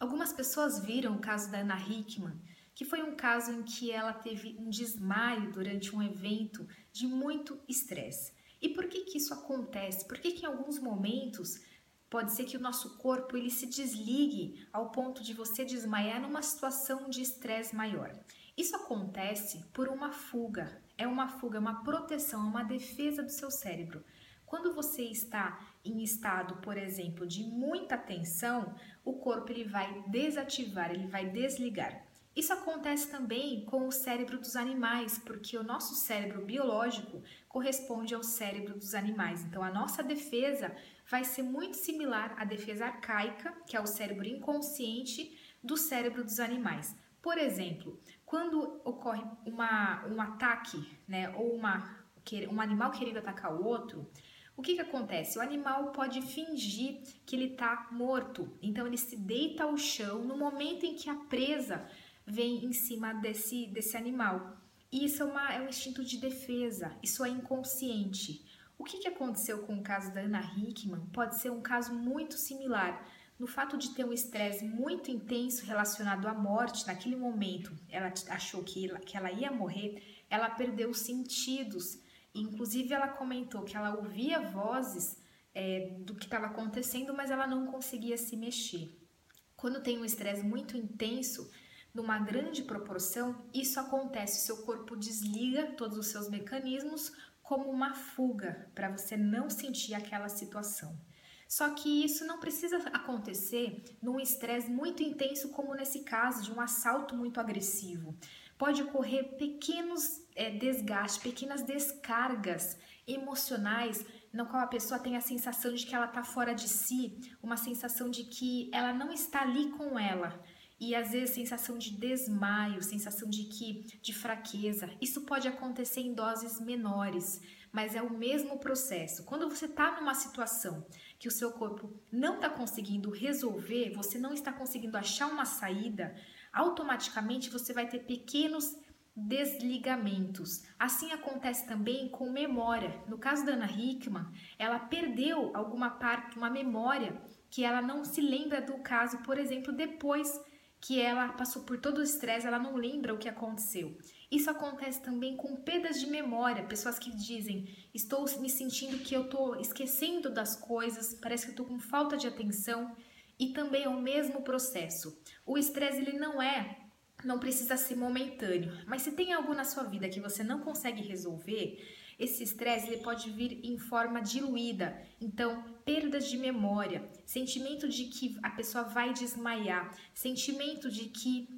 Algumas pessoas viram o caso da Ana Hickman, que foi um caso em que ela teve um desmaio durante um evento de muito estresse. E por que que isso acontece? Por que que em alguns momentos pode ser que o nosso corpo ele se desligue ao ponto de você desmaiar numa situação de estresse maior? Isso acontece por uma fuga. É uma fuga, uma proteção, uma defesa do seu cérebro. Quando você está em estado, por exemplo, de muita tensão, o corpo ele vai desativar, ele vai desligar. Isso acontece também com o cérebro dos animais, porque o nosso cérebro biológico corresponde ao cérebro dos animais. Então, a nossa defesa vai ser muito similar à defesa arcaica, que é o cérebro inconsciente do cérebro dos animais. Por exemplo, quando ocorre uma, um ataque, né, ou uma, um animal querendo atacar o outro, o que, que acontece? O animal pode fingir que ele está morto, então ele se deita ao chão no momento em que a presa vem em cima desse, desse animal. E isso é, uma, é um instinto de defesa, isso é inconsciente. O que, que aconteceu com o caso da Ana Hickman pode ser um caso muito similar. No fato de ter um estresse muito intenso relacionado à morte, naquele momento ela achou que que ela ia morrer, ela perdeu os sentidos Inclusive, ela comentou que ela ouvia vozes é, do que estava acontecendo, mas ela não conseguia se mexer. Quando tem um estresse muito intenso, numa grande proporção, isso acontece, seu corpo desliga todos os seus mecanismos como uma fuga para você não sentir aquela situação. Só que isso não precisa acontecer num estresse muito intenso, como nesse caso de um assalto muito agressivo. Pode ocorrer pequenos é, desgastes, pequenas descargas emocionais, no qual a pessoa tem a sensação de que ela está fora de si, uma sensação de que ela não está ali com ela e às vezes sensação de desmaio, sensação de que de fraqueza. Isso pode acontecer em doses menores, mas é o mesmo processo. Quando você está numa situação que o seu corpo não está conseguindo resolver, você não está conseguindo achar uma saída, automaticamente você vai ter pequenos desligamentos. Assim acontece também com memória. No caso da Ana Hickman, ela perdeu alguma parte, uma memória que ela não se lembra do caso, por exemplo, depois que ela passou por todo o estresse, ela não lembra o que aconteceu. Isso acontece também com perdas de memória, pessoas que dizem: "Estou me sentindo que eu estou esquecendo das coisas, parece que estou com falta de atenção". E também é o mesmo processo. O estresse ele não é não precisa ser momentâneo, mas se tem algo na sua vida que você não consegue resolver, esse estresse ele pode vir em forma diluída. Então, perdas de memória, sentimento de que a pessoa vai desmaiar, sentimento de que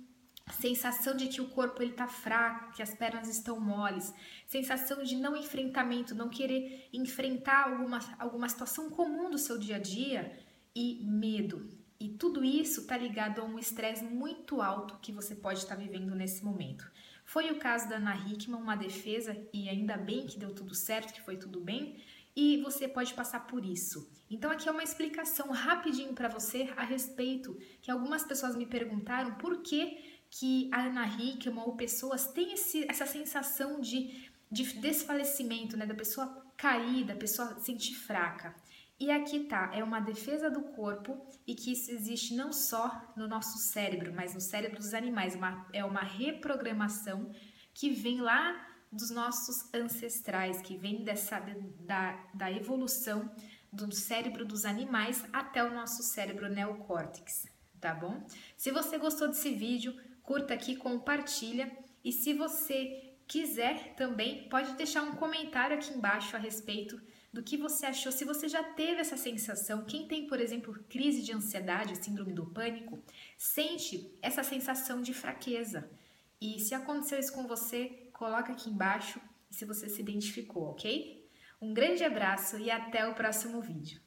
sensação de que o corpo ele tá fraco, que as pernas estão moles, sensação de não enfrentamento, não querer enfrentar alguma, alguma situação comum do seu dia a dia e medo. E tudo isso está ligado a um estresse muito alto que você pode estar tá vivendo nesse momento. Foi o caso da Ana Hickman, uma defesa, e ainda bem que deu tudo certo, que foi tudo bem, e você pode passar por isso. Então aqui é uma explicação rapidinho para você a respeito que algumas pessoas me perguntaram por que que a Ana Hickman ou pessoas têm esse, essa sensação de, de desfalecimento, né, da pessoa cair, da pessoa sentir fraca. E aqui tá, é uma defesa do corpo e que isso existe não só no nosso cérebro, mas no cérebro dos animais. Uma, é uma reprogramação que vem lá dos nossos ancestrais, que vem dessa da, da evolução do cérebro dos animais até o nosso cérebro neocórtex, tá bom? Se você gostou desse vídeo, curta aqui, compartilha e se você quiser também, pode deixar um comentário aqui embaixo a respeito do que você achou, se você já teve essa sensação. Quem tem, por exemplo, crise de ansiedade, síndrome do pânico, sente essa sensação de fraqueza. E se aconteceu isso com você, coloca aqui embaixo se você se identificou, ok? Um grande abraço e até o próximo vídeo.